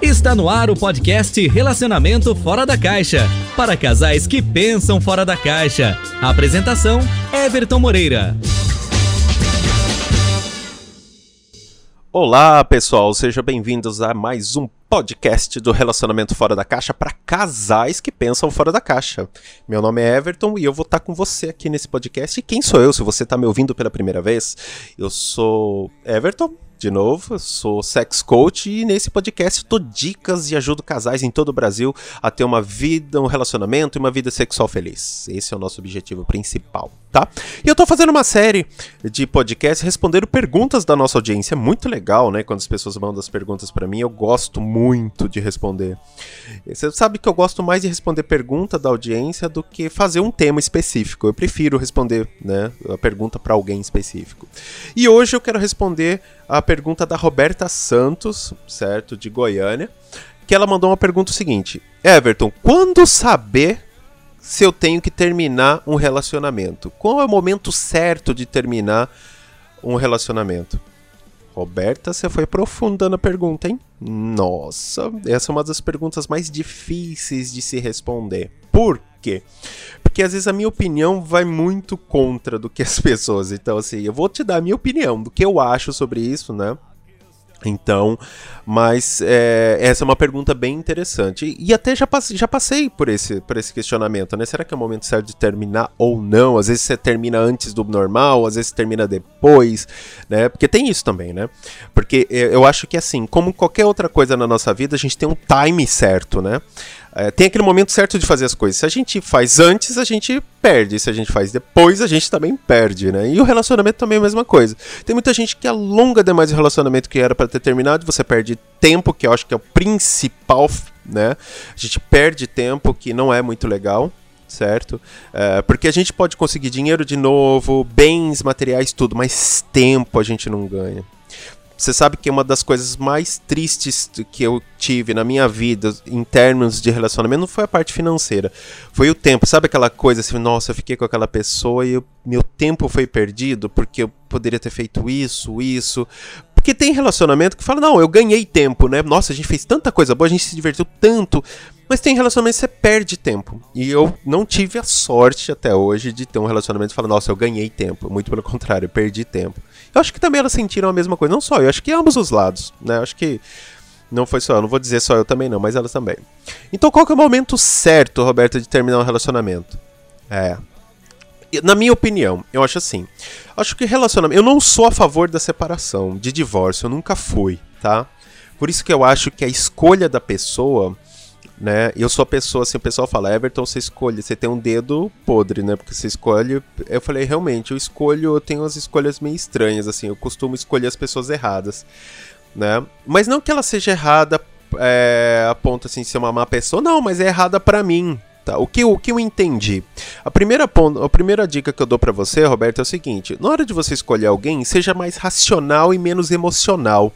Está no ar o podcast Relacionamento Fora da Caixa. Para casais que pensam fora da caixa. A apresentação: Everton Moreira. Olá, pessoal, sejam bem-vindos a mais um podcast do Relacionamento Fora da Caixa para casais que pensam fora da caixa. Meu nome é Everton e eu vou estar com você aqui nesse podcast. E quem sou eu, se você está me ouvindo pela primeira vez? Eu sou Everton, de novo, eu sou sex coach e nesse podcast dou dicas e ajudo casais em todo o Brasil a ter uma vida, um relacionamento e uma vida sexual feliz. Esse é o nosso objetivo principal, tá? E eu tô fazendo uma série de podcasts respondendo perguntas da nossa audiência. É muito legal, né? Quando as pessoas mandam as perguntas para mim, eu gosto muito de responder. Você sabe que eu gosto mais de responder pergunta da audiência do que fazer um tema específico. Eu prefiro responder, né, a pergunta para alguém específico. E hoje eu quero responder a pergunta da Roberta Santos, certo, de Goiânia, que ela mandou uma pergunta seguinte: Everton, quando saber se eu tenho que terminar um relacionamento? Qual é o momento certo de terminar um relacionamento? Roberta, você foi profunda na pergunta, hein? Nossa, essa é uma das perguntas mais difíceis de se responder. Por quê? Porque às vezes a minha opinião vai muito contra do que as pessoas. Então, assim, eu vou te dar a minha opinião do que eu acho sobre isso, né? Então, mas é, essa é uma pergunta bem interessante. E, até já, passe, já passei por esse, por esse questionamento, né? Será que é o momento certo de terminar ou não? Às vezes você termina antes do normal, às vezes termina depois, né? Porque tem isso também, né? Porque eu acho que assim, como qualquer outra coisa na nossa vida, a gente tem um time certo, né? É, tem aquele momento certo de fazer as coisas. Se a gente faz antes, a gente perde. Se a gente faz depois, a gente também perde, né? E o relacionamento também é a mesma coisa. Tem muita gente que alonga demais o relacionamento que era para ter terminado, você perde tempo, que eu acho que é o principal, né? A gente perde tempo, que não é muito legal certo? É, porque a gente pode conseguir dinheiro de novo, bens materiais, tudo, mas tempo a gente não ganha. Você sabe que uma das coisas mais tristes que eu tive na minha vida em termos de relacionamento não foi a parte financeira, foi o tempo. Sabe aquela coisa assim, nossa, eu fiquei com aquela pessoa e eu, meu tempo foi perdido porque eu poderia ter feito isso, isso. Porque tem relacionamento que fala, não, eu ganhei tempo, né? Nossa, a gente fez tanta coisa boa, a gente se divertiu tanto. Mas tem relacionamento que você perde tempo. E eu não tive a sorte até hoje de ter um relacionamento que fala, nossa, eu ganhei tempo. Muito pelo contrário, eu perdi tempo. Eu acho que também elas sentiram a mesma coisa. Não só eu, acho que ambos os lados, né? Eu acho que não foi só eu, não vou dizer só eu também não, mas elas também. Então qual que é o momento certo, Roberto, de terminar um relacionamento? É. Na minha opinião, eu acho assim. Acho que relacionamento. Eu não sou a favor da separação, de divórcio, eu nunca fui, tá? Por isso que eu acho que a escolha da pessoa né? Eu sou a pessoa, assim, o pessoal fala, Everton, você escolhe, você tem um dedo podre, né? Porque você escolhe. Eu falei, realmente, eu escolho, eu tenho as escolhas meio estranhas, assim, eu costumo escolher as pessoas erradas, né? Mas não que ela seja errada é, a ponto assim de ser uma má pessoa, não, mas é errada para mim, Tá, o que, o que eu entendi? A primeira, ponto, a primeira dica que eu dou para você, Roberto, é o seguinte: na hora de você escolher alguém, seja mais racional e menos emocional.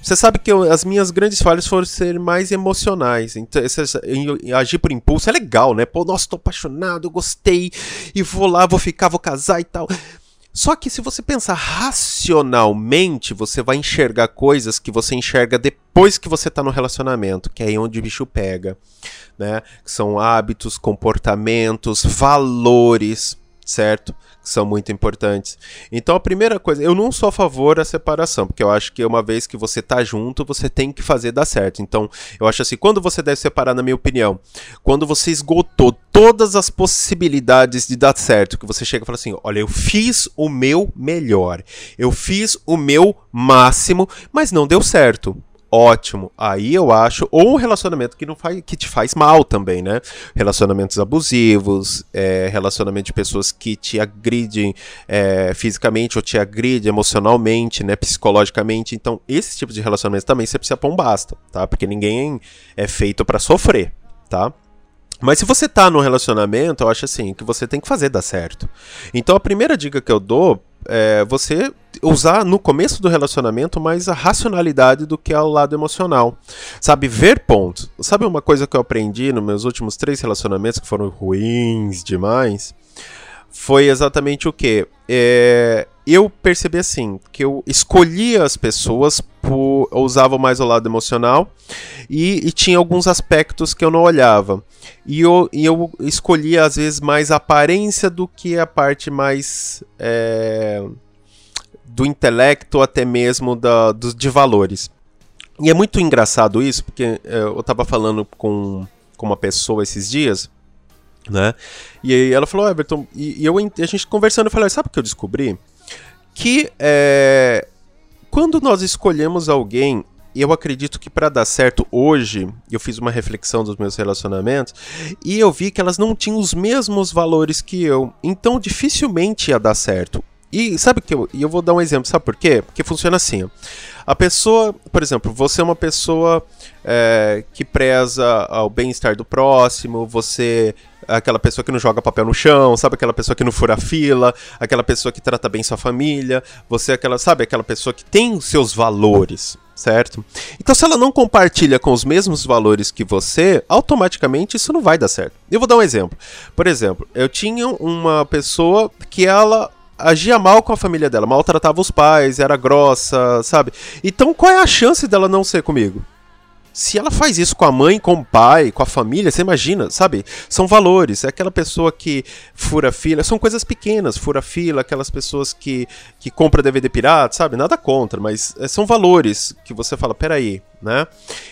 Você sabe que eu, as minhas grandes falhas foram ser mais emocionais. Então, agir por impulso é legal, né? Pô, nossa, tô apaixonado, gostei, e vou lá, vou ficar, vou casar e tal. Só que se você pensar racionalmente, você vai enxergar coisas que você enxerga depois que você está no relacionamento, que é aí onde o bicho pega, né? Que são hábitos, comportamentos, valores, certo? Que são muito importantes. Então a primeira coisa, eu não sou a favor da separação, porque eu acho que uma vez que você tá junto, você tem que fazer dar certo. Então, eu acho assim, quando você deve separar, na minha opinião, quando você esgotou todas as possibilidades de dar certo, que você chega e fala assim: "Olha, eu fiz o meu melhor. Eu fiz o meu máximo, mas não deu certo ótimo. Aí eu acho, ou um relacionamento que não faz, que te faz mal também, né? Relacionamentos abusivos, é, relacionamento de pessoas que te agridem é, fisicamente ou te agridem emocionalmente, né? Psicologicamente. Então, esse tipo de relacionamento também você precisa pôr um basta, tá? Porque ninguém é feito para sofrer, tá? Mas se você tá num relacionamento, eu acho assim, que você tem que fazer dar certo. Então a primeira dica que eu dou é você usar no começo do relacionamento mais a racionalidade do que ao lado emocional. Sabe, ver pontos. Sabe uma coisa que eu aprendi nos meus últimos três relacionamentos que foram ruins demais? Foi exatamente o que? É, eu percebi assim, que eu escolhia as pessoas por. Eu usava mais o lado emocional e, e, tinha alguns aspectos que eu não olhava. E eu, e eu escolhia, às vezes, mais a aparência do que a parte mais. É, do intelecto, até mesmo da, do, de valores. E é muito engraçado isso, porque é, eu estava falando com, com uma pessoa esses dias né? E aí ela falou, Everton, e, e eu, a gente conversando, eu falei, sabe o que eu descobri? Que é, quando nós escolhemos alguém, eu acredito que para dar certo hoje, eu fiz uma reflexão dos meus relacionamentos e eu vi que elas não tinham os mesmos valores que eu, então dificilmente ia dar certo. E sabe que eu, e eu vou dar um exemplo, sabe por quê? Porque funciona assim. Ó. A pessoa, por exemplo, você é uma pessoa é, que preza ao bem-estar do próximo, você aquela pessoa que não joga papel no chão, sabe aquela pessoa que não fura fila, aquela pessoa que trata bem sua família, você é aquela, sabe, aquela pessoa que tem os seus valores, certo? Então, se ela não compartilha com os mesmos valores que você, automaticamente isso não vai dar certo. Eu vou dar um exemplo. Por exemplo, eu tinha uma pessoa que ela agia mal com a família dela, maltratava os pais, era grossa, sabe? Então qual é a chance dela não ser comigo? Se ela faz isso com a mãe, com o pai, com a família, você imagina, sabe? São valores. É aquela pessoa que fura fila, são coisas pequenas, fura fila, aquelas pessoas que, que compra DVD pirata, sabe? Nada contra, mas é, são valores que você fala, peraí, né?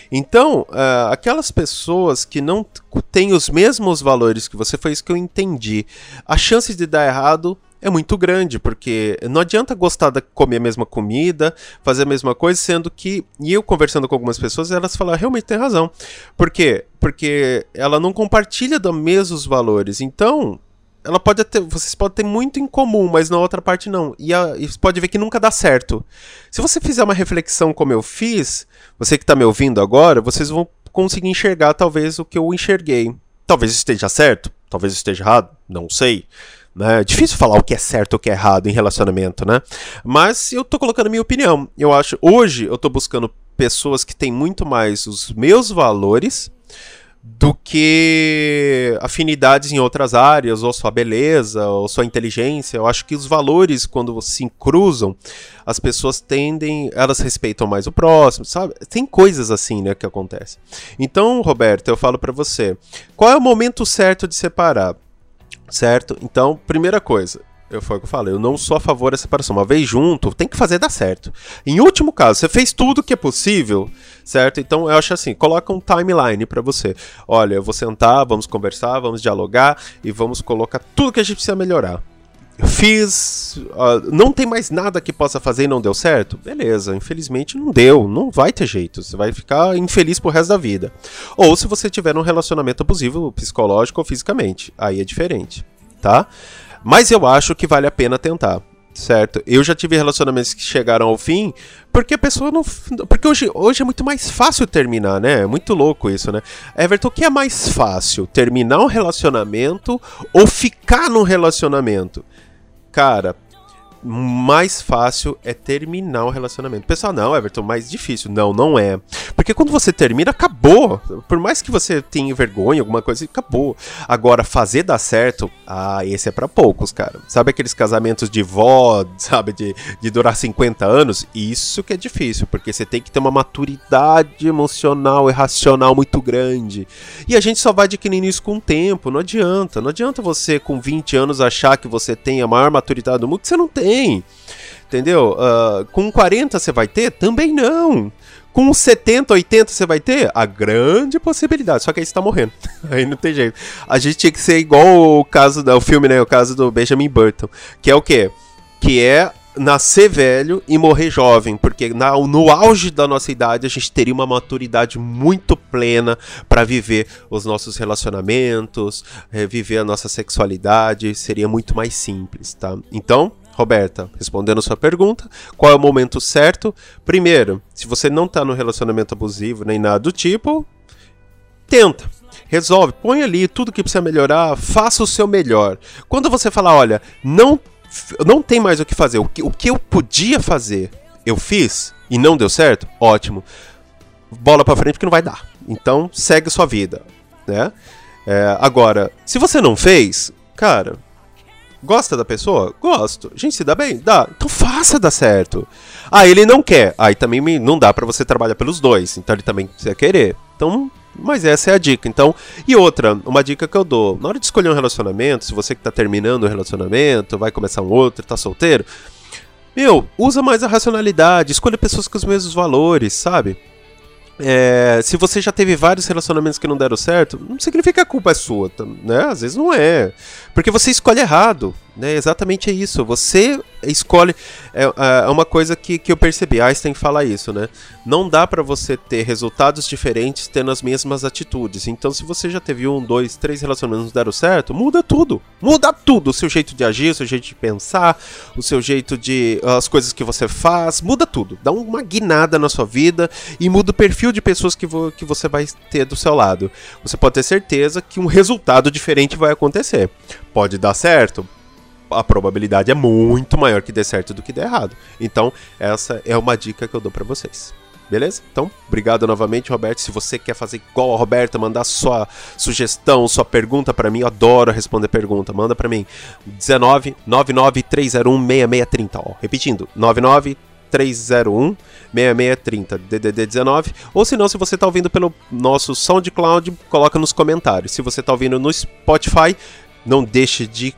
Então, uh, aquelas pessoas que não têm os mesmos valores que você, foi isso que eu entendi. A chance de dar errado é muito grande, porque não adianta gostar de comer a mesma comida, fazer a mesma coisa, sendo que, e eu conversando com algumas pessoas, elas falaram, realmente tem razão. Por quê? Porque ela não compartilha dos mesmos valores. Então, ela pode ter, vocês podem ter muito em comum, mas na outra parte não. E, a, e você pode ver que nunca dá certo. Se você fizer uma reflexão como eu fiz, você que está me ouvindo agora, vocês vão conseguir enxergar talvez o que eu enxerguei. Talvez esteja certo, talvez esteja errado, não sei. Né? É difícil falar o que é certo ou o que é errado em relacionamento, né? Mas eu tô colocando minha opinião. Eu acho, hoje eu tô buscando pessoas que têm muito mais os meus valores do que afinidades em outras áreas, ou sua beleza, ou sua inteligência. Eu acho que os valores, quando se cruzam, as pessoas tendem, elas respeitam mais o próximo, sabe? Tem coisas assim, né, que acontecem. Então, Roberto, eu falo para você, qual é o momento certo de separar? Certo? Então, primeira coisa, eu foi o que eu falei, eu não sou a favor da separação. Uma vez junto, tem que fazer dar certo. Em último caso, você fez tudo que é possível, certo? Então eu acho assim, coloca um timeline para você. Olha, eu vou sentar, vamos conversar, vamos dialogar e vamos colocar tudo que a gente precisa melhorar. Fiz. Uh, não tem mais nada que possa fazer e não deu certo? Beleza, infelizmente não deu. Não vai ter jeito. Você vai ficar infeliz pro resto da vida. Ou se você tiver um relacionamento abusivo, psicológico ou fisicamente. Aí é diferente, tá? Mas eu acho que vale a pena tentar certo? Eu já tive relacionamentos que chegaram ao fim porque a pessoa não. Porque hoje, hoje é muito mais fácil terminar, né? É muito louco isso, né? Everton, o que é mais fácil? Terminar um relacionamento ou ficar num relacionamento? Cara, mais fácil é terminar o relacionamento. Pessoal, não, Everton, mais difícil. Não, não é. Porque quando você termina, acabou. Por mais que você tenha vergonha, alguma coisa, acabou. Agora, fazer dar certo, ah, esse é para poucos, cara. Sabe aqueles casamentos de vó, sabe, de, de durar 50 anos? Isso que é difícil, porque você tem que ter uma maturidade emocional e racional muito grande. E a gente só vai adquirindo isso com o tempo, não adianta. Não adianta você, com 20 anos, achar que você tem a maior maturidade do mundo, que você não tem. Entendeu? Uh, com 40 você vai ter? Também não. Com 70, 80 você vai ter? A grande possibilidade. Só que aí você tá morrendo. aí não tem jeito. A gente tinha que ser igual o caso do filme, né? O caso do Benjamin Burton. Que é o quê? Que é nascer velho e morrer jovem, porque na, no auge da nossa idade a gente teria uma maturidade muito plena para viver os nossos relacionamentos, é, viver a nossa sexualidade, seria muito mais simples, tá? Então, Roberta, respondendo sua pergunta, qual é o momento certo? Primeiro, se você não está no relacionamento abusivo nem nada do tipo, tenta. Resolve, põe ali tudo que precisa melhorar, faça o seu melhor. Quando você falar, olha, não, não tem mais o que fazer, o que, o que eu podia fazer, eu fiz e não deu certo, ótimo. Bola para frente porque não vai dar. Então segue sua vida, né? É, agora, se você não fez, cara, Gosta da pessoa? Gosto. Gente se dá bem? Dá. Então faça dar certo. Ah, ele não quer. Aí também não dá para você trabalhar pelos dois. Então ele também precisa querer. Então, mas essa é a dica. Então, e outra, uma dica que eu dou. Na hora de escolher um relacionamento, se você que tá terminando um relacionamento, vai começar um outro, tá solteiro, meu, usa mais a racionalidade, escolha pessoas com os mesmos valores, sabe? É, se você já teve vários relacionamentos que não deram certo, não significa que a culpa é sua, né? Às vezes não é. Porque você escolhe errado, né? Exatamente é isso. Você escolhe. É, é uma coisa que, que eu percebi. Einstein fala isso, né? Não dá para você ter resultados diferentes tendo as mesmas atitudes. Então, se você já teve um, dois, três relacionamentos que deram certo, muda tudo. Muda tudo. O seu jeito de agir, o seu jeito de pensar, o seu jeito de. as coisas que você faz, muda tudo. Dá uma guinada na sua vida e muda o perfil de pessoas que, vo, que você vai ter do seu lado. Você pode ter certeza que um resultado diferente vai acontecer. Pode dar certo? A probabilidade é muito maior que dê certo do que dê errado. Então, essa é uma dica que eu dou para vocês. Beleza? Então, obrigado novamente, Roberto. Se você quer fazer igual a Roberta, mandar sua sugestão, sua pergunta para mim, eu adoro responder pergunta. Manda para mim 19 99301 6630, ó. Repetindo, 99 301 6630 DDD 19 ou se não, se você está ouvindo pelo nosso SoundCloud, coloca nos comentários. Se você está ouvindo no Spotify, não deixe de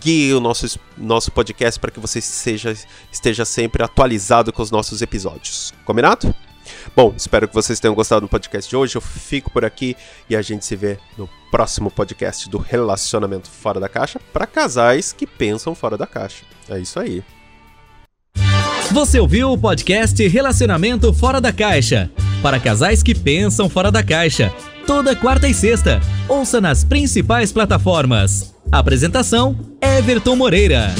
seguir o nosso, nosso podcast para que você seja, esteja sempre atualizado com os nossos episódios. Combinado? Bom, espero que vocês tenham gostado do podcast de hoje. Eu fico por aqui e a gente se vê no próximo podcast do Relacionamento Fora da Caixa para casais que pensam fora da caixa. É isso aí. Você ouviu o podcast Relacionamento Fora da Caixa para casais que pensam fora da caixa toda quarta e sexta. Ouça nas principais plataformas. Apresentação: Everton Moreira.